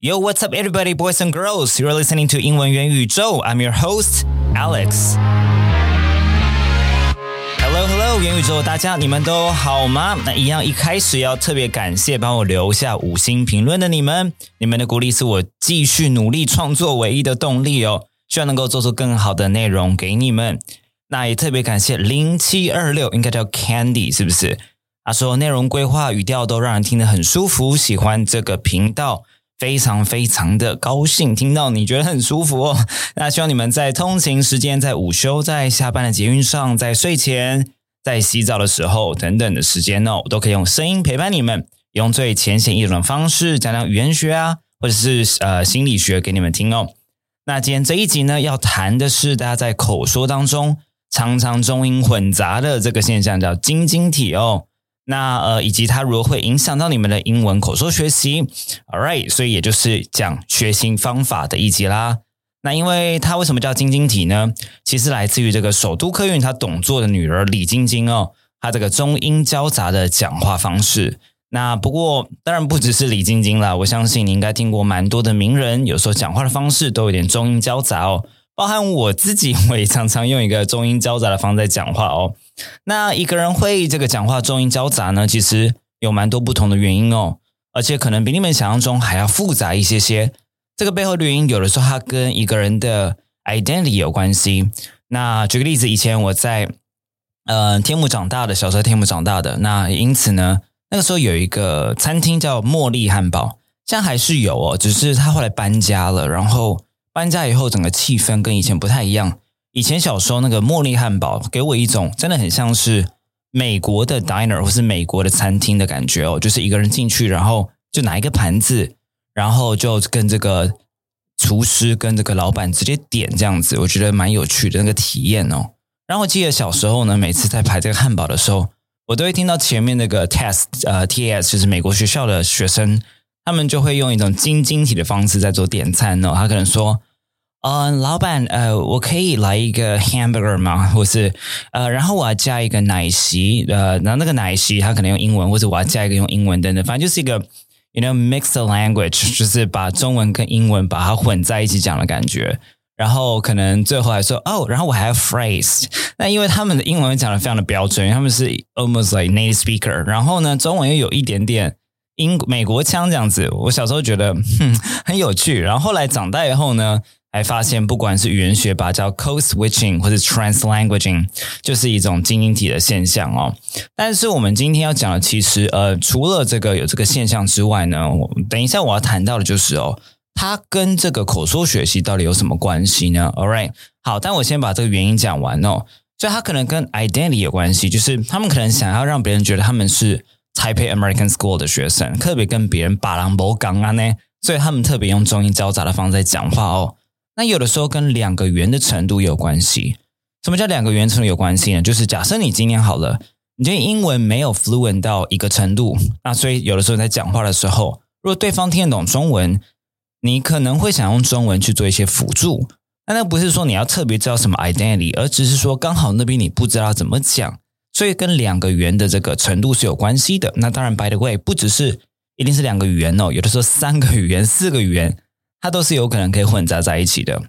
Yo, what's up, everybody, boys and girls? You're listening to 英文元宇宙. I'm your host, Alex. Hello, hello，元宇宙大家，你们都好吗？那一样，一开始要特别感谢帮我留下五星评论的你们，你们的鼓励是我继续努力创作唯一的动力哦。希望能够做出更好的内容给你们。那也特别感谢零七二六，应该叫 Candy，是不是？他说内容规划、语调都让人听得很舒服，喜欢这个频道。非常非常的高兴听到你觉得很舒服哦。那希望你们在通勤时间、在午休、在下班的捷运上、在睡前、在洗澡的时候等等的时间哦，都可以用声音陪伴你们，用最浅显易懂的方式讲讲语言学啊，或者是呃心理学给你们听哦。那今天这一集呢，要谈的是大家在口说当中常常中英混杂的这个现象，叫晶晶体哦。那呃，以及它如何会影响到你们的英文口说学习？All right，所以也就是讲学习方法的一集啦。那因为它为什么叫晶晶体呢？其实来自于这个首都客运他董座的女儿李晶晶哦，她这个中英交杂的讲话方式。那不过当然不只是李晶晶啦，我相信你应该听过蛮多的名人，有时候讲话的方式都有点中英交杂哦。包含我自己，我也常常用一个中英交杂的方式在讲话哦。那一个人会这个讲话中音交杂呢？其实有蛮多不同的原因哦，而且可能比你们想象中还要复杂一些些。这个背后的原因，有的时候它跟一个人的 identity 有关系。那举个例子，以前我在呃天母长大的，小时候天母长大的，那因此呢，那个时候有一个餐厅叫茉莉汉堡，现在还是有哦，只是他后来搬家了，然后。搬家以后，整个气氛跟以前不太一样。以前小时候那个茉莉汉堡，给我一种真的很像是美国的 diner 或是美国的餐厅的感觉哦，就是一个人进去，然后就拿一个盘子，然后就跟这个厨师跟这个老板直接点这样子，我觉得蛮有趣的那个体验哦。然后我记得小时候呢，每次在排这个汉堡的时候，我都会听到前面那个 test 呃 T S 就是美国学校的学生，他们就会用一种晶晶体的方式在做点餐哦，他可能说。嗯，老板，呃，我可以来一个 hamburger 吗？或是呃，然后我要加一个奶昔，呃，然后那个奶昔它可能用英文，或者我要加一个用英文等等，反正就是一个 you know mix the language，就是把中文跟英文把它混在一起讲的感觉。然后可能最后还说哦，然后我还要 phrase，那因为他们的英文讲的非常的标准，因为他们是 almost like native speaker，然后呢，中文又有一点点英美国腔这样子。我小时候觉得哼很有趣，然后后来长大以后呢。还发现，不管是语言学，把叫 code switching 或者 translanguaging，就是一种精英体的现象哦。但是我们今天要讲的，其实呃，除了这个有这个现象之外呢，我等一下我要谈到的就是哦，它跟这个口说学习到底有什么关系呢？All right，好，但我先把这个原因讲完哦。所以它可能跟 identity 有关系，就是他们可能想要让别人觉得他们是 Taipei American School 的学生，特别跟别人把狼博港啊呢，所以他们特别用中英交杂的方式在讲话哦。那有的时候跟两个圆的程度有关系。什么叫两个圆程度有关系呢？就是假设你今天好了，你今天英文没有 fluent 到一个程度，那所以有的时候在讲话的时候，如果对方听得懂中文，你可能会想用中文去做一些辅助。那那不是说你要特别知道什么 identity，而只是说刚好那边你不知道怎么讲，所以跟两个圆的这个程度是有关系的。那当然，by the way，不只是一定是两个语言哦，有的时候三个语言、四个语言。它都是有可能可以混杂在一起的。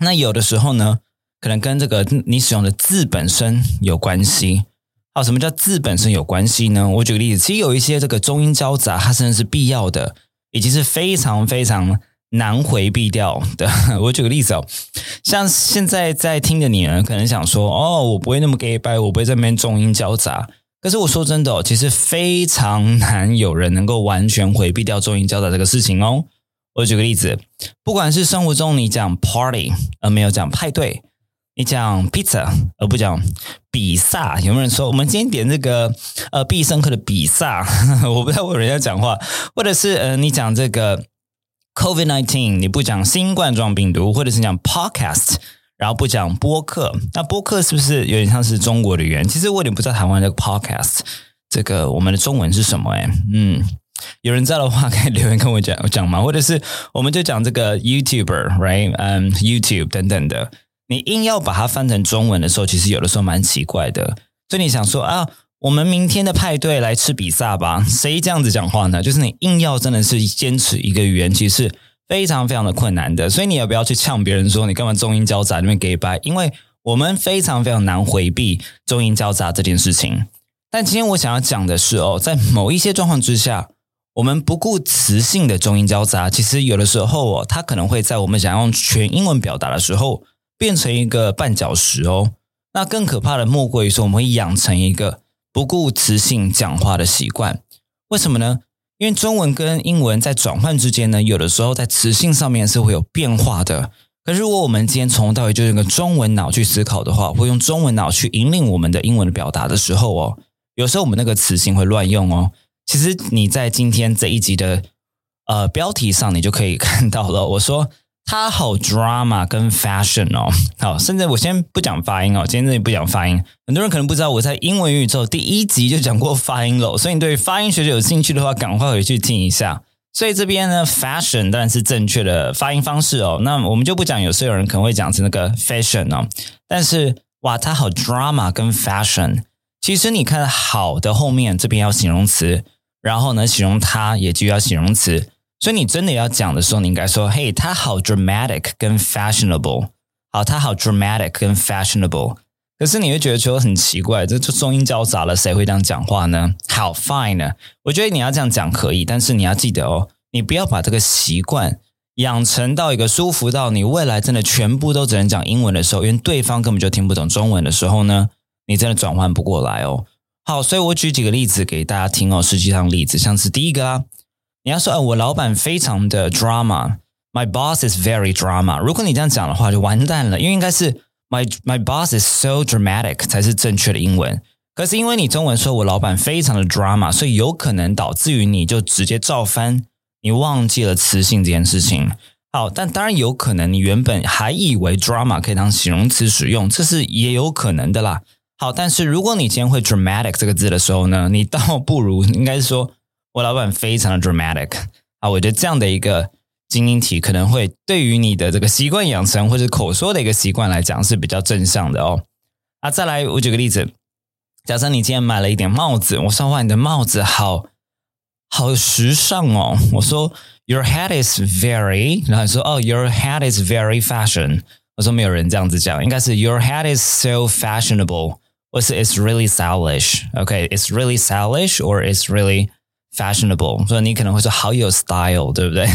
那有的时候呢，可能跟这个你使用的字本身有关系。好，什么叫字本身有关系呢？我举个例子，其实有一些这个中英交杂，它甚至是必要的，以及是非常非常难回避掉的。我举个例子哦，像现在在听的你呢，可能想说，哦，我不会那么 gay 白，我不会在那边中英交杂。可是我说真的哦，其实非常难有人能够完全回避掉中英交杂这个事情哦。我举个例子，不管是生活中你讲 party 而没有讲派对，你讲 pizza 而不讲比萨，有没有人说我们今天点这个呃必胜客的比萨？我不知道有人家讲话，或者是呃你讲这个 COVID nineteen，你不讲新冠状病毒，或者是讲 podcast，然后不讲播客，那播客是不是有点像是中国的语言？其实我有点不知道台湾这个 podcast 这个我们的中文是什么？哎，嗯。有人在的话，可以留言跟我讲讲吗？或者是我们就讲这个 YouTuber，right？嗯，YouTube 等等的。你硬要把它翻成中文的时候，其实有的时候蛮奇怪的。所以你想说啊，我们明天的派对来吃比萨吧。谁这样子讲话呢？就是你硬要真的是坚持一个语言，其实非常非常的困难的。所以你也不要去呛别人说你干嘛中英交杂那边给白，因为我们非常非常难回避中英交杂这件事情。但今天我想要讲的是哦，在某一些状况之下，我们不顾词性的中英交杂，其实有的时候哦，它可能会在我们想用全英文表达的时候，变成一个绊脚石哦。那更可怕的莫过于说，我们会养成一个。不顾词性讲话的习惯，为什么呢？因为中文跟英文在转换之间呢，有的时候在词性上面是会有变化的。可是如果我们今天从头到尾就用个中文脑去思考的话，会用中文脑去引领我们的英文的表达的时候哦，有时候我们那个词性会乱用哦。其实你在今天这一集的呃标题上，你就可以看到了。我说。它好 drama 跟 fashion 哦，好，甚至我先不讲发音哦，今天这里不讲发音。很多人可能不知道，我在英文宇宙第一集就讲过发音了，所以你对发音学有兴趣的话，赶快回去听一下。所以这边呢，fashion 当然是正确的发音方式哦。那我们就不讲，有时有人可能会讲成那个 fashion 哦。但是哇，它好 drama 跟 fashion，其实你看好的后面这边要形容词，然后呢，形容它也就要形容词。所以你真的要讲的时候，你应该说：“嘿，他好 dramatic 跟 fashionable。”好，他好 dramatic 跟 fashionable。可是你会觉得说很奇怪，这这中英交杂了，谁会这样讲话呢？好 fine 呢？我觉得你要这样讲可以，但是你要记得哦，你不要把这个习惯养成到一个舒服到你未来真的全部都只能讲英文的时候，因为对方根本就听不懂中文的时候呢，你真的转换不过来哦。好，所以我举几个例子给大家听哦。实际上例子像是第一个啊。你要说，呃，我老板非常的 drama，my boss is very drama。如果你这样讲的话，就完蛋了，因为应该是 my my boss is so dramatic 才是正确的英文。可是因为你中文说我老板非常的 drama，所以有可能导致于你就直接照翻，你忘记了词性这件事情。好，但当然有可能你原本还以为 drama 可以当形容词使用，这是也有可能的啦。好，但是如果你今天会 dramatic 这个字的时候呢，你倒不如应该是说。我老板非常的 dramatic 啊，我觉得这样的一个精英体可能会对于你的这个习惯养成或者口说的一个习惯来讲是比较正向的哦。啊，再来我举个例子，假设你今天买了一顶帽子，我说哇，你的帽子好好时尚哦。我说 Your head is very，然后你说哦，Your head is very fashion。我说没有人这样子讲，应该是 Your head is so fashionable，或是 It's really stylish。OK，It's really stylish or It's really fashionable，所以你可能会说好有 style，对不对？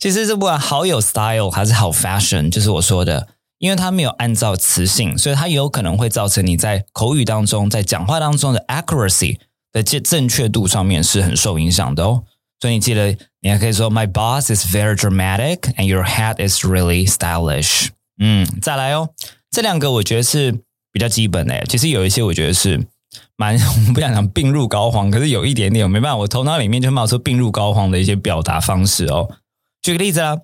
其实这不管好有 style 还是好 fashion，就是我说的，因为它没有按照词性，所以它有可能会造成你在口语当中、在讲话当中的 accuracy 的正正确度上面是很受影响的哦。所以你记得，你还可以说 My boss is very dramatic and your hat is really stylish。嗯，再来哦，这两个我觉得是 比较基本的。其实有一些我觉得是。蛮，我不想讲病入膏肓，可是有一点点，我没办法，我头脑里面就冒出病入膏肓的一些表达方式哦。举个例子啊，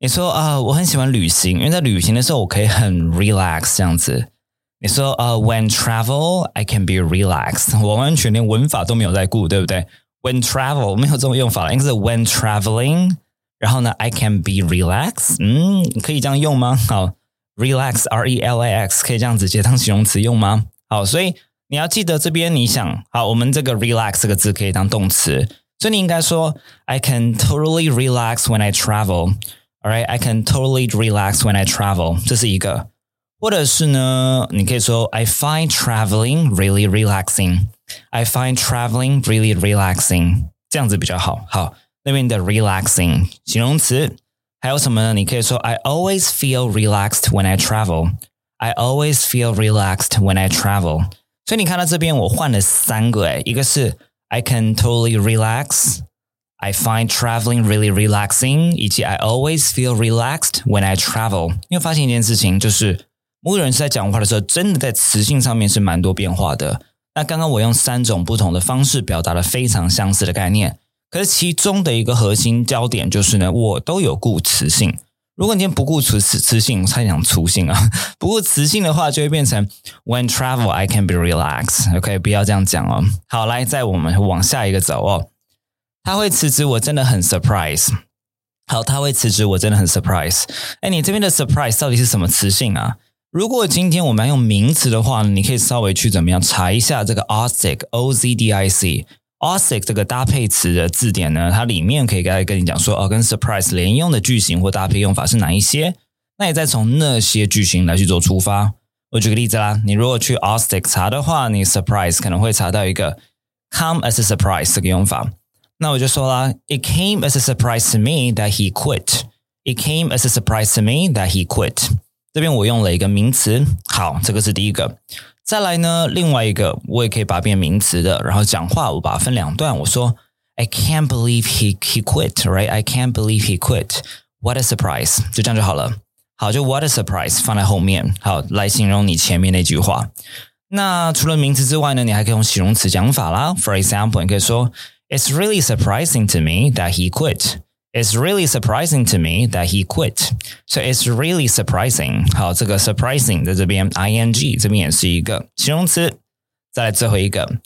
你说啊，我很喜欢旅行，因为在旅行的时候我可以很 relax 这样子。你说啊，when travel I can be relax，我完全连文法都没有在顾，对不对？When travel 没有这种用法了，应该是 when traveling，然后呢，I can be relax，嗯，可以这样用吗？好 ，relax R E L A X 可以这样直接当形容词用吗？好，所以。你要记得这边，你想好，我们这个 relax 这个字可以当动词，所以你应该说 I can totally relax when I travel。Alright, I can totally relax when I travel。这是一个，或者是呢，你可以说 I find traveling really relaxing。I find traveling really relaxing，这样子比较好。好，那边的 relaxing 形容词 还有什么呢？你可以说 I always feel relaxed when I travel。I always feel relaxed when I travel。所以你看到这边，我换了三个诶，一个是 I can totally relax, I find traveling really relaxing，以及 I always feel relaxed when I travel。你会发现一件事情，就是某个人是在讲话的时候，真的在词性上面是蛮多变化的。那刚刚我用三种不同的方式表达了非常相似的概念， 可是其中的一个核心焦点就是呢，我都有顾词性。如果你今天不顾词词词性，差点讲粗性啊！不顾词性的话，就会变成 When travel, I can be relaxed. OK，不要这样讲哦。好，来，在我们往下一个走哦。他会辞职，我真的很 surprise。好，他会辞职，我真的很 surprise。哎，你这边的 surprise 到底是什么词性啊？如果今天我们要用名词的话，你可以稍微去怎么样查一下这个 Ozdic，O Z D I Osic 这个搭配词的字典呢，它里面可以跟跟你讲说，哦，跟 surprise 连用的句型或搭配用法是哪一些？那你再从那些句型来去做出发。我举个例子啦，你如果去 Ozdic 查的话，你 surprise 可能会查到一个 come as a surprise 这个用法。那我就说啦，It came as a surprise to me that he quit. It came as a surprise to me that he quit. 这边我用了一个名词，好，这个是第一个。再来呢，另外一个我也可以把它变名词的，然后讲话我把它分两段，我说 I can't believe he he quit, right? I can't believe he quit. What a surprise！就这样就好了。好，就 What a surprise 放在后面，好来形容你前面那句话。那除了名词之外呢，你还可以用形容词讲法啦。For example，你可以说 It's really surprising to me that he quit. It's really surprising to me that he quit. So it's really surprising. 好，这个 surprising 在这边 ing 这边也是一个形容词。再来最后一个，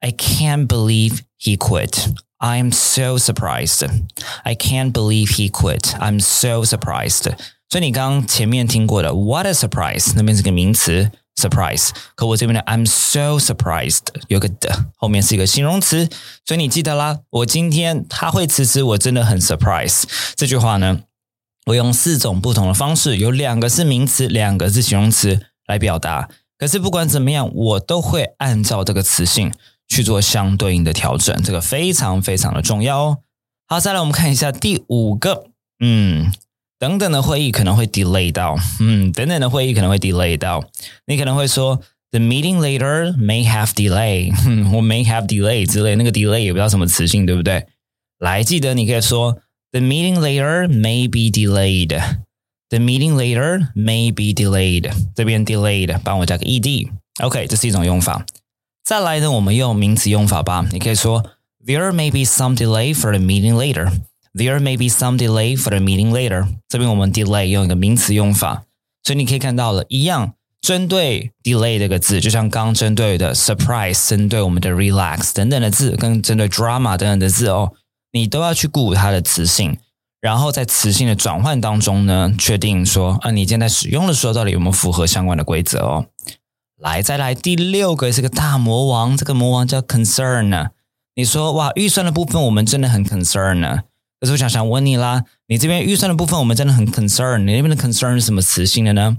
I can't believe he quit. I'm so surprised. I can't believe he quit. I'm so surprised. 所以你刚刚前面听过的 "What a surprise" 那边是个名词。 surprise，可我这边的 I'm so surprised 有个的后面是一个形容词，所以你记得啦。我今天他会辞职，我真的很 surprise。这句话呢，我用四种不同的方式，有两个是名词，两个是形容词来表达。可是不管怎么样，我都会按照这个词性去做相对应的调整，这个非常非常的重要哦。好，再来我们看一下第五个，嗯。等等的会议可能会 delay 到，嗯，等等的会议可能会 delay 到。你可能会说，the meeting later may have delay，我 may have delay 之类，那个 delay 也不知道什么词性，对不对？来，记得你可以说，the meeting later may be delayed，the meeting later may be delayed，这边 delayed 帮我加个 ed，OK，这是一种用法。再来呢，我们用名词用法吧。你可以说，there may be some delay for the meeting later。 There may be some delay for the meeting later。这边我们 delay 用一个名词用法，所以你可以看到了，一样针对 delay 这个字，就像刚针对的 surprise，针对我们的 relax 等等的字，跟针对 drama 等等的字哦，你都要去顾它的词性，然后在词性的转换当中呢，确定说啊，你现在使用的时候到底有没有符合相关的规则哦。来，再来第六个是个大魔王，这个魔王叫 concern 呢。你说哇，预算的部分我们真的很 concern 呢。可是我想想问你啦，你这边预算的部分，我们真的很 concern。你那边的 concern 是什么词性的呢？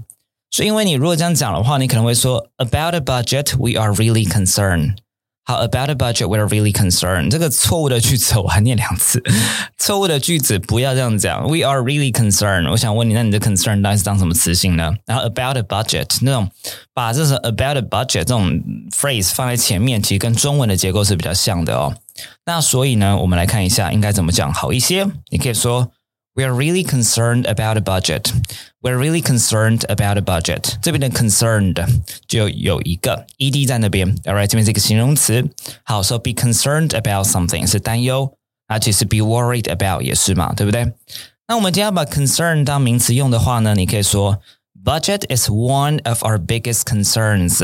是因为你如果这样讲的话，你可能会说 about a budget we are really concerned。好，about a budget we are really concerned。这个错误的句子我还念两次，错误的句子不要这样讲。We are really concerned。我想问你，那你的 concern 到底是当什么词性呢？然后 about a budget 那种把这种 about a budget 这种 phrase 放在前面，其实跟中文的结构是比较像的哦。那所以呢，我们来看一下应该怎么讲好一些。你可以说，We are really concerned about a budget. We are really concerned about a budget. 这边的 concerned 就有一个 ed 在那边，alright，这边是一个形容词。好，so be concerned about something 是担忧，而且是 be worried about 也是嘛，对不对？那我们今天要把 concern 当名词用的话呢，你可以说，Budget is one of our biggest concerns.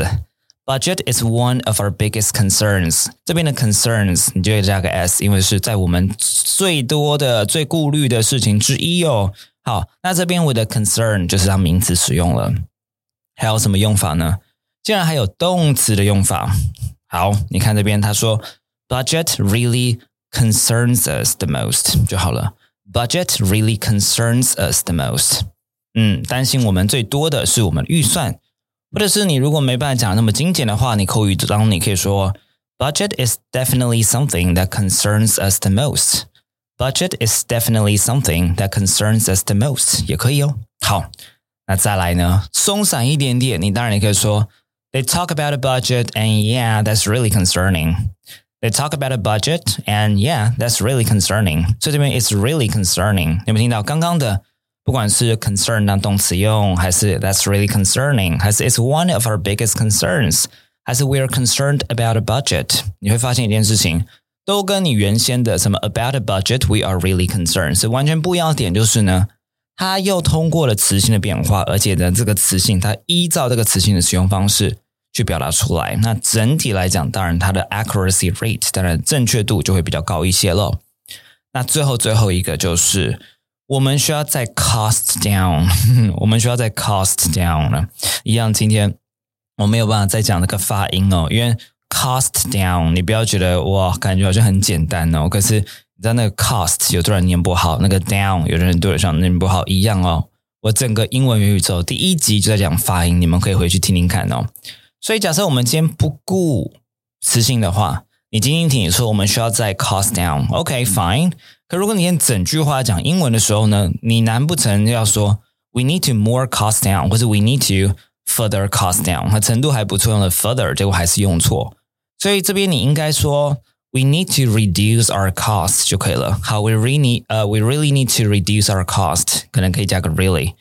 Budget is one of our biggest concerns。这边的 concerns 你就会加个 s，因为是在我们最多的、最顾虑的事情之一哦。好，那这边我的 concern 就是当名词使用了。还有什么用法呢？竟然还有动词的用法。好，你看这边他说，budget really concerns us the most 就好了。Budget really concerns us the most。嗯，担心我们最多的是我们预算。或者是你如果没办法讲那么精简的话，你口语当你可以说，Budget is definitely something that concerns us the most. Budget is definitely something that concerns us the most，也可以哦。好，那再来呢，松散一点点，你当然也可以说，They talk about a budget, and yeah, that's really concerning. They talk about a budget, and yeah, that's really concerning. 所以这边 it's really concerning，有没有听到刚刚的？ 不管是 concern 当动词用，还是 that's really concerning，还是 it's one of our biggest concerns，还是 we are concerned about a budget，你会发现一件事情，都跟你原先的什么 about a budget we are really concerned 是完全不一样的点，就是呢，它又通过了词性的变化，而且呢，这个词性它依照这个词性的使用方式去表达出来。那整体来讲，当然它的 accuracy rate，当然正确度就会比较高一些了。那最后最后一个就是。我们需要再 cost down，我们需要再 cost down 了。一样，今天我没有办法再讲那个发音哦，因为 cost down，你不要觉得哇，感觉好像很简单哦。可是你知道那个 cost 有的人念不好，那个 down 有的人对得上念不好一样哦。我整个英文元宇宙第一集就在讲发音，你们可以回去听听看哦。所以假设我们今天不顾词性的话，你今天听你说我们需要再 cost down，OK，fine。可如果你连整句话讲英文的时候呢，你难不成要说 we need to more cost down，或者 we need to further cost down？它程度还不错，用了 further，结果还是用错。所以这边你应该说 we need to reduce our cost 就可以了。好，we really 呃、uh,，we really need to reduce our cost，可能可以加个 really，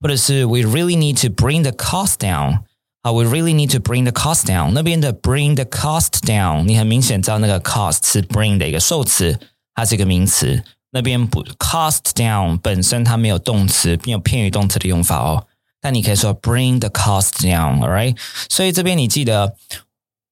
或者是 we really need to bring the cost down。好，we really need to bring the cost down。那边的 bring the cost down，你很明显知道那个 cost 是 bring 的一个受词。 它是一个名词，那边不 cost down 本身它没有动词，没有片语动词的用法哦。但你可以说 bring the cost down，all right？所以这边你记得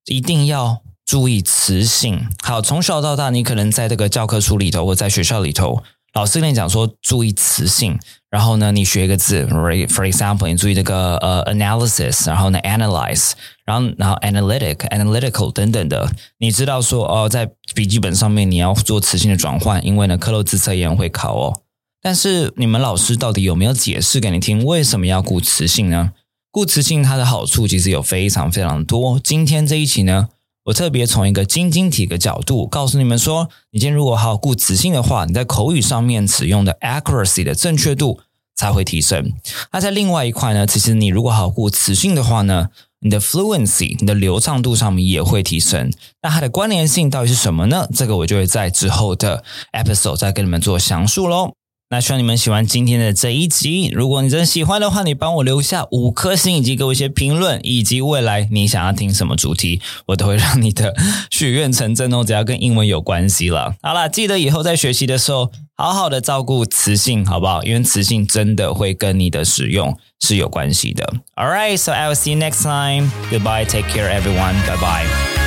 一定要注意词性。好，从小到大，你可能在这个教科书里头，或在学校里头，老师跟你讲说注意词性。然后呢，你学一个字，for example，你注意这个呃 analysis，然后呢 analyze，然后然后 analytic，analytical 等等的，你知道说哦，在笔记本上面你要做词性的转换，因为呢克漏字测验会考哦。但是你们老师到底有没有解释给你听，为什么要顾词性呢？顾词性它的好处其实有非常非常多。今天这一期呢。我特别从一个晶晶体的角度告诉你们说，你今天如果好好顾词性的话，你在口语上面使用的 accuracy 的正确度才会提升。那在另外一块呢，其实你如果好好顾词性的话呢，你的 fluency 你的流畅度上面也会提升。那它的关联性到底是什么呢？这个我就会在之后的 episode 再跟你们做详述喽。那希望你们喜欢今天的这一集。如果你真喜欢的话，你帮我留下五颗星，以及给我一些评论，以及未来你想要听什么主题，我都会让你的许愿成真哦。只要跟英文有关系了。好了，记得以后在学习的时候，好好的照顾词性，好不好？因为词性真的会跟你的使用是有关系的。All right, so I will see you next time. Goodbye, take care, everyone. Bye bye.